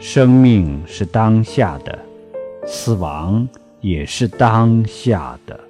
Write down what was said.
生命是当下的死亡也是当下的。